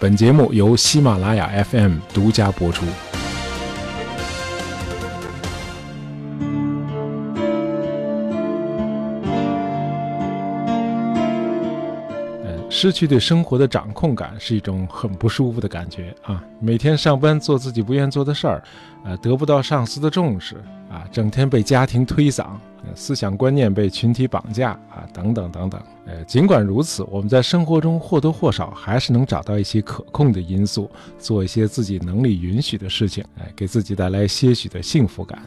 本节目由喜马拉雅 FM 独家播出。失去对生活的掌控感是一种很不舒服的感觉啊！每天上班做自己不愿做的事儿，呃，得不到上司的重视啊，整天被家庭推搡，思想观念被群体绑架啊，等等等等。呃，尽管如此，我们在生活中或多或少还是能找到一些可控的因素，做一些自己能力允许的事情，哎，给自己带来些许的幸福感。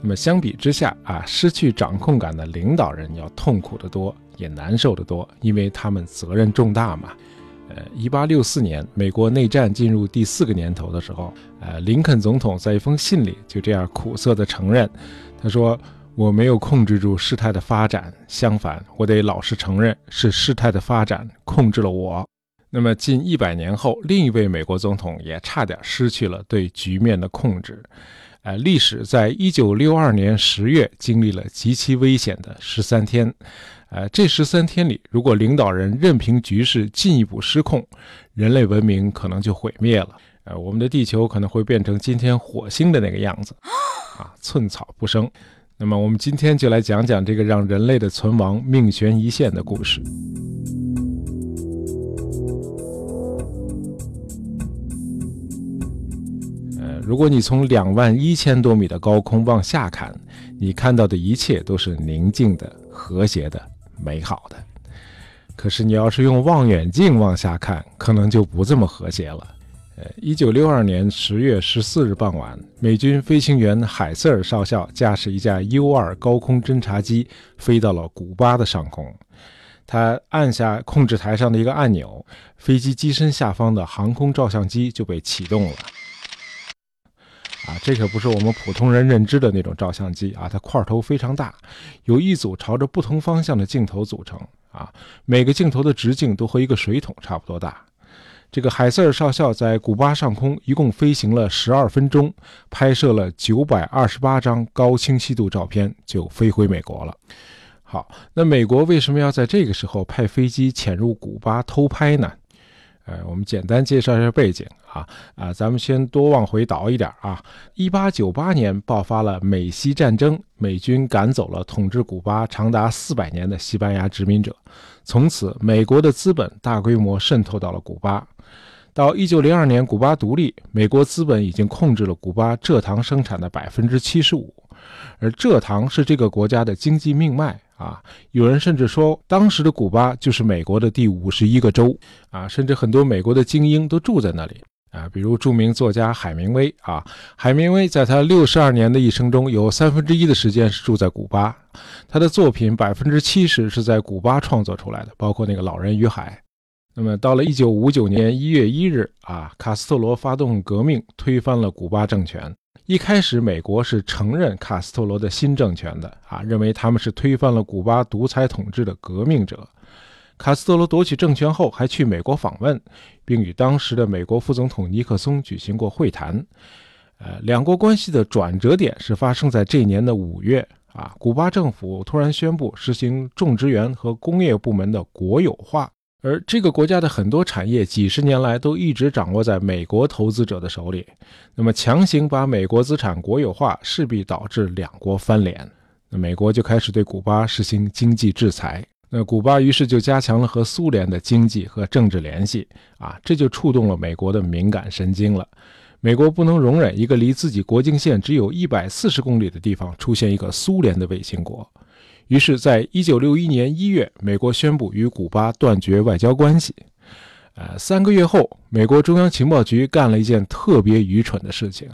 那么相比之下啊，失去掌控感的领导人要痛苦得多。也难受得多，因为他们责任重大嘛。呃，一八六四年，美国内战进入第四个年头的时候，呃，林肯总统在一封信里就这样苦涩地承认，他说：“我没有控制住事态的发展，相反，我得老实承认，是事态的发展控制了我。”那么，近一百年后，另一位美国总统也差点失去了对局面的控制。呃，历史在一九六二年十月经历了极其危险的十三天。呃，这十三天里，如果领导人任凭局势进一步失控，人类文明可能就毁灭了。呃，我们的地球可能会变成今天火星的那个样子，啊，寸草不生。那么，我们今天就来讲讲这个让人类的存亡命悬一线的故事。呃，如果你从两万一千多米的高空往下看，你看到的一切都是宁静的、和谐的。美好的，可是你要是用望远镜往下看，可能就不这么和谐了。呃，一九六二年十月十四日傍晚，美军飞行员海瑟尔少校驾驶一架 U 二高空侦察机飞到了古巴的上空，他按下控制台上的一个按钮，飞机机身下方的航空照相机就被启动了。啊，这可不是我们普通人认知的那种照相机啊，它块头非常大，由一组朝着不同方向的镜头组成啊，每个镜头的直径都和一个水桶差不多大。这个海瑟尔少校在古巴上空一共飞行了十二分钟，拍摄了九百二十八张高清晰度照片，就飞回美国了。好，那美国为什么要在这个时候派飞机潜入古巴偷拍呢？呃，我们简单介绍一下背景啊啊，咱们先多往回倒一点啊。一八九八年爆发了美西战争，美军赶走了统治古巴长达四百年的西班牙殖民者，从此美国的资本大规模渗透到了古巴。到一九零二年古巴独立，美国资本已经控制了古巴蔗糖生产的百分之七十五，而蔗糖是这个国家的经济命脉。啊，有人甚至说，当时的古巴就是美国的第五十一个州啊，甚至很多美国的精英都住在那里啊，比如著名作家海明威啊，海明威在他六十二年的一生中，有三分之一的时间是住在古巴，他的作品百分之七十是在古巴创作出来的，包括那个《老人与海》。那么到了一九五九年一月一日啊，卡斯特罗发动革命，推翻了古巴政权。一开始，美国是承认卡斯特罗的新政权的啊，认为他们是推翻了古巴独裁统治的革命者。卡斯特罗夺取政权后，还去美国访问，并与当时的美国副总统尼克松举行过会谈。呃，两国关系的转折点是发生在这年的五月啊，古巴政府突然宣布实行种植园和工业部门的国有化。而这个国家的很多产业几十年来都一直掌握在美国投资者的手里，那么强行把美国资产国有化，势必导致两国翻脸。那美国就开始对古巴实行经济制裁，那古巴于是就加强了和苏联的经济和政治联系，啊，这就触动了美国的敏感神经了。美国不能容忍一个离自己国境线只有一百四十公里的地方出现一个苏联的卫星国。于是，在一九六一年一月，美国宣布与古巴断绝外交关系。呃，三个月后，美国中央情报局干了一件特别愚蠢的事情，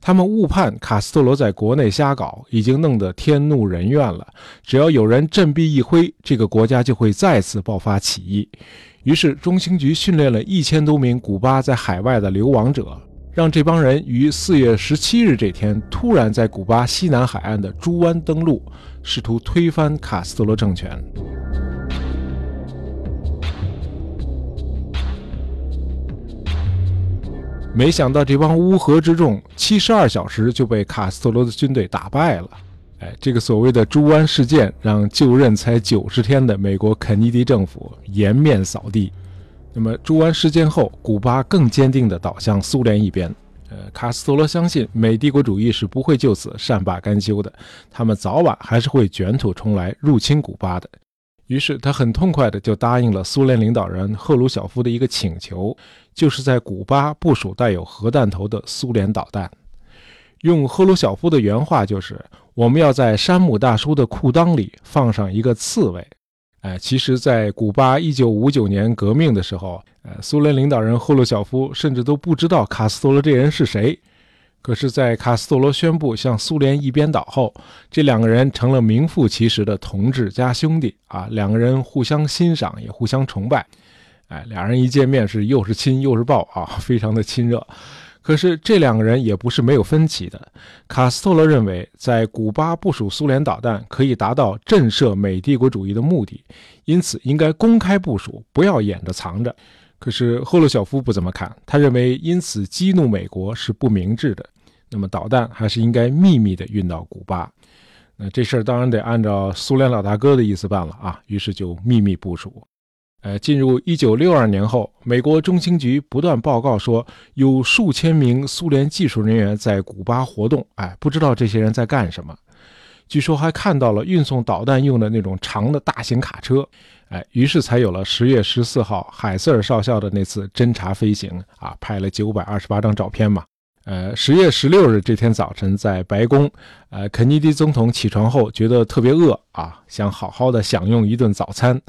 他们误判卡斯特罗在国内瞎搞，已经弄得天怒人怨了。只要有人振臂一挥，这个国家就会再次爆发起义。于是，中情局训练了一千多名古巴在海外的流亡者，让这帮人于四月十七日这天突然在古巴西南海岸的猪湾登陆。试图推翻卡斯特罗政权，没想到这帮乌合之众，七十二小时就被卡斯特罗的军队打败了。哎，这个所谓的猪湾事件，让就任才九十天的美国肯尼迪政府颜面扫地。那么猪湾事件后，古巴更坚定地倒向苏联一边。呃，卡斯特罗相信美帝国主义是不会就此善罢甘休的，他们早晚还是会卷土重来，入侵古巴的。于是他很痛快的就答应了苏联领导人赫鲁晓夫的一个请求，就是在古巴部署带有核弹头的苏联导弹。用赫鲁晓夫的原话就是：“我们要在山姆大叔的裤裆里放上一个刺猬。”哎，其实，在古巴1959年革命的时候，呃，苏联领导人赫鲁晓夫甚至都不知道卡斯特罗这人是谁。可是，在卡斯特罗宣布向苏联一边倒后，这两个人成了名副其实的同志加兄弟啊！两个人互相欣赏，也互相崇拜。哎，俩人一见面是又是亲又是抱啊，非常的亲热。可是这两个人也不是没有分歧的。卡斯特罗认为，在古巴部署苏联导弹可以达到震慑美帝国主义的目的，因此应该公开部署，不要掩着藏着。可是赫鲁晓夫不怎么看，他认为因此激怒美国是不明智的。那么导弹还是应该秘密的运到古巴。那这事儿当然得按照苏联老大哥的意思办了啊。于是就秘密部署。呃，进入一九六二年后，美国中情局不断报告说有数千名苏联技术人员在古巴活动。哎，不知道这些人在干什么。据说还看到了运送导弹用的那种长的大型卡车。哎，于是才有了十月十四号海瑟尔少校的那次侦察飞行啊，拍了九百二十八张照片嘛。呃，十月十六日这天早晨，在白宫，呃，肯尼迪总统起床后觉得特别饿啊，想好好的享用一顿早餐，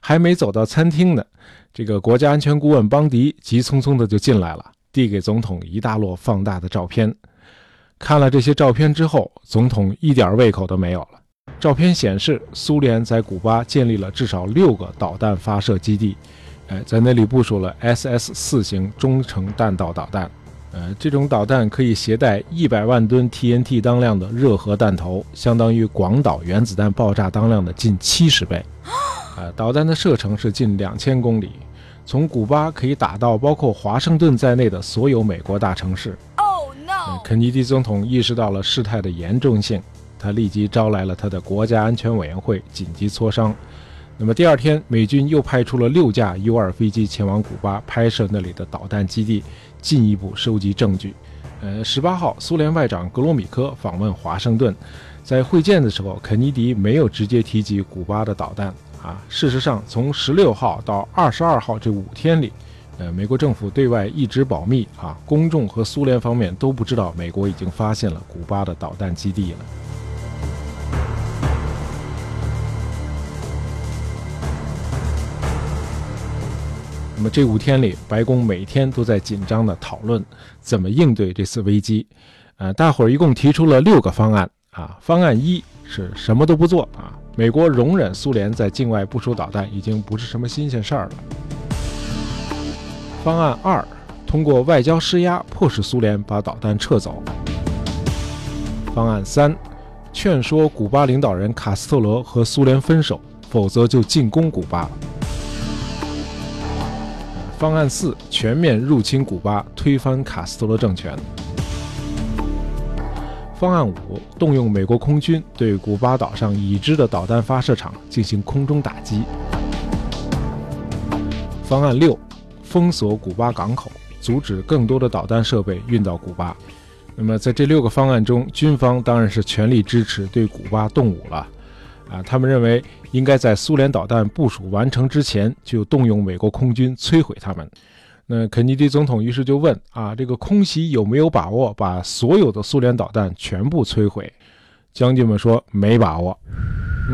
还没走到餐厅呢，这个国家安全顾问邦迪急匆匆的就进来了，递给总统一大摞放大的照片。看了这些照片之后，总统一点胃口都没有了。照片显示，苏联在古巴建立了至少六个导弹发射基地，哎，在那里部署了 SS 四型中程弹道导弹。呃，这种导弹可以携带一百万吨 TNT 当量的热核弹头，相当于广岛原子弹爆炸当量的近七十倍。呃，导弹的射程是近两千公里，从古巴可以打到包括华盛顿在内的所有美国大城市。Oh no！肯尼迪总统意识到了事态的严重性，他立即招来了他的国家安全委员会紧急磋商。那么第二天，美军又派出了六架 U-2 飞机前往古巴拍摄那里的导弹基地。进一步收集证据。呃，十八号，苏联外长格罗米科访问华盛顿，在会见的时候，肯尼迪没有直接提及古巴的导弹。啊，事实上，从十六号到二十二号这五天里，呃，美国政府对外一直保密。啊，公众和苏联方面都不知道美国已经发现了古巴的导弹基地了。那么这五天里，白宫每天都在紧张地讨论怎么应对这次危机。呃，大伙儿一共提出了六个方案啊。方案一是什么都不做啊，美国容忍苏联在境外部署导弹已经不是什么新鲜事儿了。方案二，通过外交施压迫使苏联把导弹撤走。方案三，劝说古巴领导人卡斯特罗和苏联分手，否则就进攻古巴。方案四：全面入侵古巴，推翻卡斯特罗政权。方案五：动用美国空军对古巴岛上已知的导弹发射场进行空中打击。方案六：封锁古巴港口，阻止更多的导弹设备运到古巴。那么，在这六个方案中，军方当然是全力支持对古巴动武了。啊，他们认为应该在苏联导弹部署完成之前就动用美国空军摧毁他们。那肯尼迪总统于是就问：啊，这个空袭有没有把握把所有的苏联导弹全部摧毁？将军们说没把握，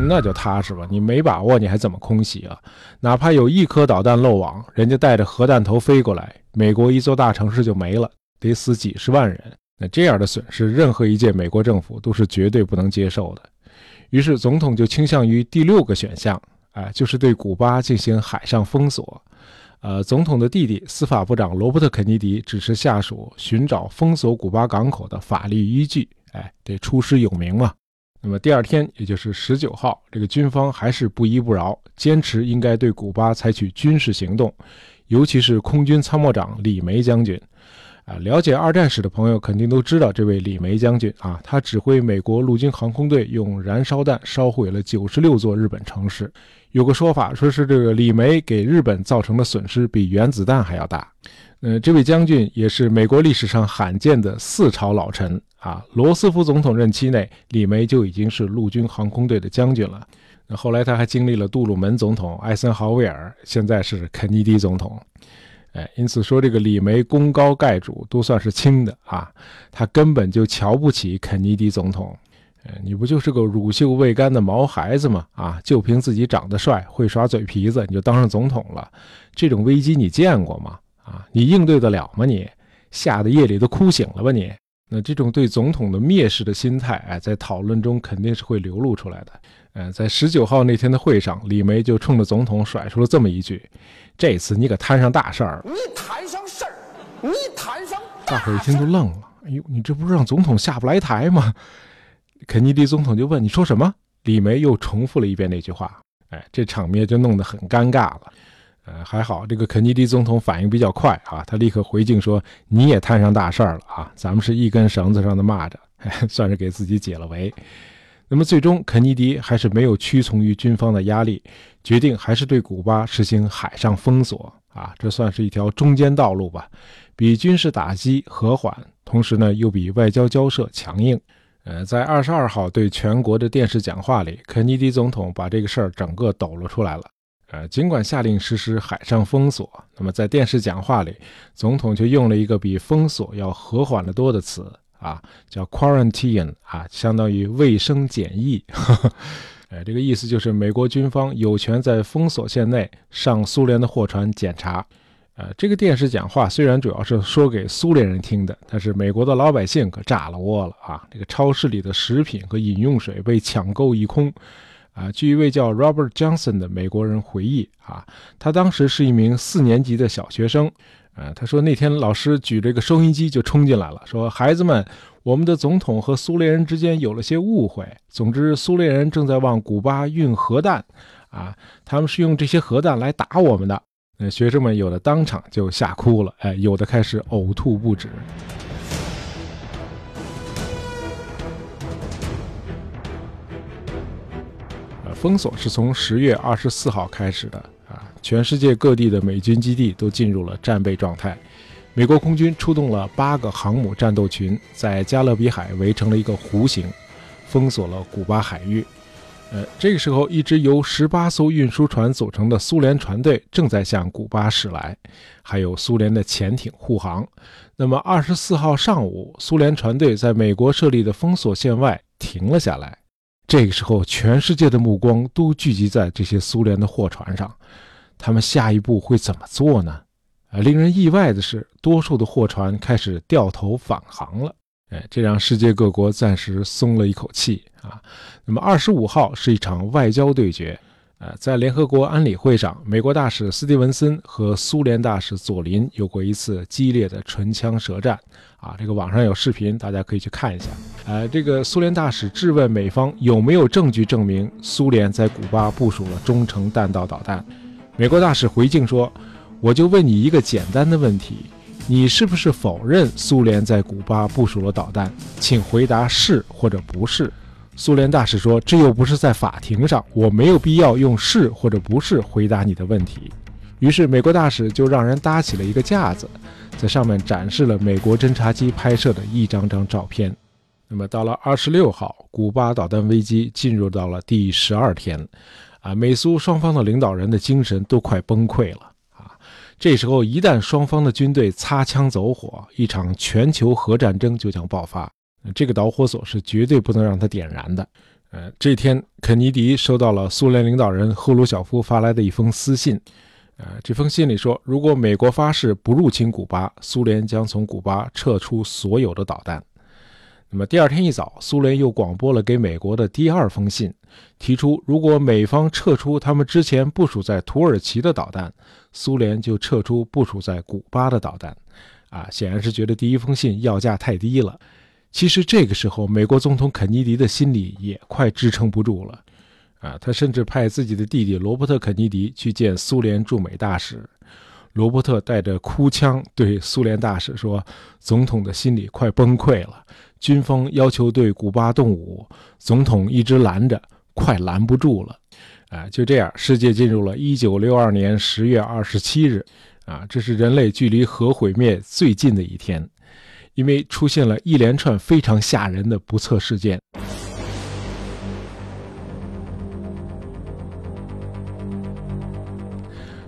那就踏实吧。你没把握，你还怎么空袭啊？哪怕有一颗导弹漏网，人家带着核弹头飞过来，美国一座大城市就没了，得死几十万人。那这样的损失，任何一届美国政府都是绝对不能接受的。于是，总统就倾向于第六个选项，啊，就是对古巴进行海上封锁。呃，总统的弟弟司法部长罗伯特·肯尼迪指示下属寻找封锁古巴港口的法律依据，哎，得出师有名嘛。那么第二天，也就是十九号，这个军方还是不依不饶，坚持应该对古巴采取军事行动，尤其是空军参谋长李梅将军，啊，了解二战史的朋友肯定都知道这位李梅将军啊，他指挥美国陆军航空队用燃烧弹烧毁了九十六座日本城市。有个说法说是这个李梅给日本造成的损失比原子弹还要大。呃，这位将军也是美国历史上罕见的四朝老臣啊。罗斯福总统任期内，李梅就已经是陆军航空队的将军了。那后来他还经历了杜鲁门总统、艾森豪威尔，现在是肯尼迪总统。哎，因此说这个李梅功高盖主都算是轻的啊，他根本就瞧不起肯尼迪总统。呃，你不就是个乳臭未干的毛孩子吗？啊，就凭自己长得帅、会耍嘴皮子，你就当上总统了？这种危机你见过吗？啊，你应对得了吗？你吓得夜里都哭醒了吧？你那这种对总统的蔑视的心态，哎，在讨论中肯定是会流露出来的。呃，在十九号那天的会上，李梅就冲着总统甩出了这么一句。这次你可摊上大事儿了！你摊上事儿，你摊上大伙一听都愣了。哎呦，你这不是让总统下不来台吗？肯尼迪总统就问：“你说什么？”李梅又重复了一遍那句话。哎，这场面就弄得很尴尬了。呃，还好这个肯尼迪总统反应比较快啊，他立刻回敬说：“你也摊上大事儿了啊！咱们是一根绳子上的蚂蚱，算是给自己解了围。”那么最终，肯尼迪还是没有屈从于军方的压力，决定还是对古巴实行海上封锁啊，这算是一条中间道路吧，比军事打击和缓，同时呢又比外交交涉强硬。呃，在二十二号对全国的电视讲话里，肯尼迪总统把这个事儿整个抖了出来了。呃，尽管下令实施海上封锁，那么在电视讲话里，总统却用了一个比封锁要和缓得多的词。啊，叫 quarantine 啊，相当于卫生检疫。哎，这个意思就是美国军方有权在封锁线内上苏联的货船检查。呃，这个电视讲话虽然主要是说给苏联人听的，但是美国的老百姓可炸了窝了啊！这个超市里的食品和饮用水被抢购一空。啊，据一位叫 Robert Johnson 的美国人回忆啊，他当时是一名四年级的小学生。呃，他说那天老师举着一个收音机就冲进来了，说：“孩子们，我们的总统和苏联人之间有了些误会。总之，苏联人正在往古巴运核弹，啊，他们是用这些核弹来打我们的。”那学生们有的当场就吓哭了，哎，有的开始呕吐不止。呃，封锁是从十月二十四号开始的啊。全世界各地的美军基地都进入了战备状态，美国空军出动了八个航母战斗群，在加勒比海围成了一个弧形，封锁了古巴海域。这个时候，一支由十八艘运输船组成的苏联船队正在向古巴驶来，还有苏联的潜艇护航。那么，二十四号上午，苏联船队在美国设立的封锁线外停了下来。这个时候，全世界的目光都聚集在这些苏联的货船上。他们下一步会怎么做呢？啊，令人意外的是，多数的货船开始掉头返航了。这让世界各国暂时松了一口气啊。那么，二十五号是一场外交对决。呃，在联合国安理会上，美国大使斯蒂文森和苏联大使佐林有过一次激烈的唇枪舌战。啊，这个网上有视频，大家可以去看一下。呃，这个苏联大使质问美方有没有证据证明苏联在古巴部署了中程弹道导弹。美国大使回敬说：“我就问你一个简单的问题，你是不是否认苏联在古巴部署了导弹？请回答是或者不是。”苏联大使说：“这又不是在法庭上，我没有必要用是或者不是回答你的问题。”于是，美国大使就让人搭起了一个架子，在上面展示了美国侦察机拍摄的一张张照片。那么，到了二十六号，古巴导弹危机进入到了第十二天。啊，美苏双方的领导人的精神都快崩溃了！这时候，一旦双方的军队擦枪走火，一场全球核战争就将爆发。这个导火索是绝对不能让它点燃的。呃，这天，肯尼迪收到了苏联领导人赫鲁晓夫发来的一封私信。呃，这封信里说，如果美国发誓不入侵古巴，苏联将从古巴撤出所有的导弹。那么第二天一早，苏联又广播了给美国的第二封信，提出如果美方撤出他们之前部署在土耳其的导弹，苏联就撤出部署在古巴的导弹。啊，显然是觉得第一封信要价太低了。其实这个时候，美国总统肯尼迪的心里也快支撑不住了。啊，他甚至派自己的弟弟罗伯特·肯尼迪去见苏联驻美大使。罗伯特带着哭腔对苏联大使说：“总统的心里快崩溃了，军方要求对古巴动武，总统一直拦着，快拦不住了。”啊，就这样，世界进入了1962年10月27日，啊，这是人类距离核毁灭最近的一天，因为出现了一连串非常吓人的不测事件。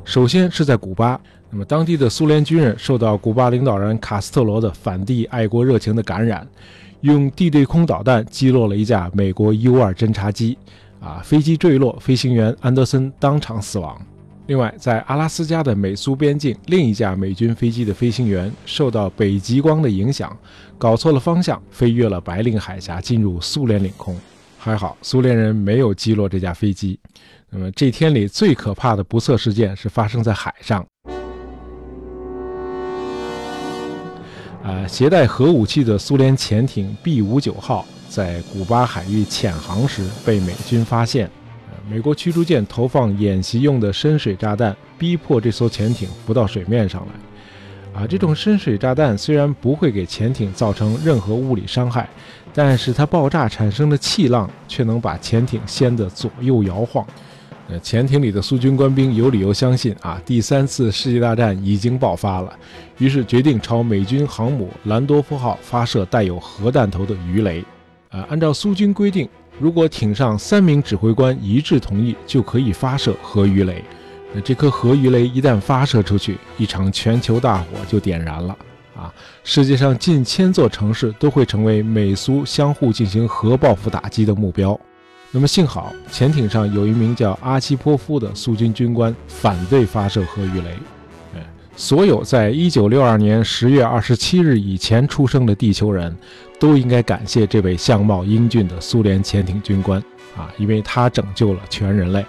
首先是在古巴，那么当地的苏联军人受到古巴领导人卡斯特罗的反帝爱国热情的感染，用地对空导弹击落了一架美国 U-2 侦察机，啊，飞机坠落，飞行员安德森当场死亡。另外，在阿拉斯加的美苏边境，另一架美军飞机的飞行员受到北极光的影响，搞错了方向，飞越了白令海峡，进入苏联领空。还好，苏联人没有击落这架飞机。那么这天里最可怕的不测事件是发生在海上。啊，携带核武器的苏联潜艇 B 五九号在古巴海域潜航时被美军发现，美国驱逐舰投放演习用的深水炸弹，逼迫这艘潜艇浮到水面上来。啊，这种深水炸弹虽然不会给潜艇造成任何物理伤害，但是它爆炸产生的气浪却能把潜艇掀得左右摇晃。呃，潜艇里的苏军官兵有理由相信啊，第三次世界大战已经爆发了，于是决定朝美军航母兰多夫号发射带有核弹头的鱼雷。呃，按照苏军规定，如果艇上三名指挥官一致同意，就可以发射核鱼雷。那这颗核鱼雷一旦发射出去，一场全球大火就点燃了啊！世界上近千座城市都会成为美苏相互进行核报复打击的目标。那么幸好，潜艇上有一名叫阿西波夫的苏军军官反对发射核鱼雷。哎，所有在一九六二年十月二十七日以前出生的地球人，都应该感谢这位相貌英俊的苏联潜艇军官啊，因为他拯救了全人类。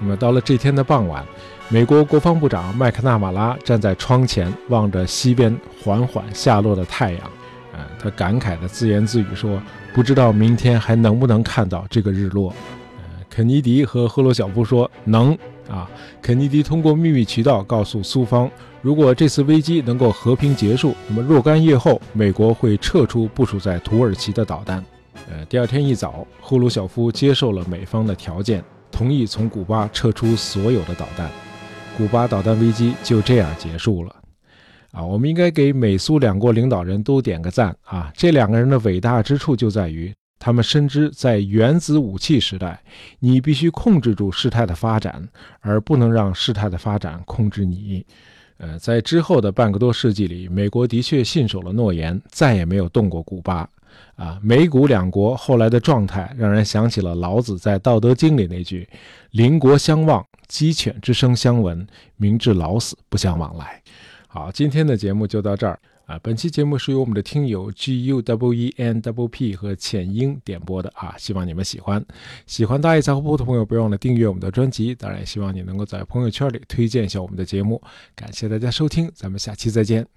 那么到了这天的傍晚，美国国防部长麦克纳马拉站在窗前，望着西边缓缓下落的太阳，啊，他感慨地自言自语说。不知道明天还能不能看到这个日落？呃，肯尼迪和赫鲁晓夫说能啊。肯尼迪通过秘密渠道告诉苏方，如果这次危机能够和平结束，那么若干月后，美国会撤出部署在土耳其的导弹。呃，第二天一早，赫鲁晓夫接受了美方的条件，同意从古巴撤出所有的导弹。古巴导弹危机就这样结束了。啊，我们应该给美苏两国领导人都点个赞啊！这两个人的伟大之处就在于，他们深知在原子武器时代，你必须控制住事态的发展，而不能让事态的发展控制你。呃，在之后的半个多世纪里，美国的确信守了诺言，再也没有动过古巴。啊，美古两国后来的状态，让人想起了老子在《道德经》里那句：“邻国相望，鸡犬之声相闻，明至老死不相往来。”好，今天的节目就到这儿啊！本期节目是由我们的听友 G U W E N W P 和浅英点播的啊，希望你们喜欢。喜欢大爱杂货铺的朋友，别忘了订阅我们的专辑。当然，也希望你能够在朋友圈里推荐一下我们的节目。感谢大家收听，咱们下期再见。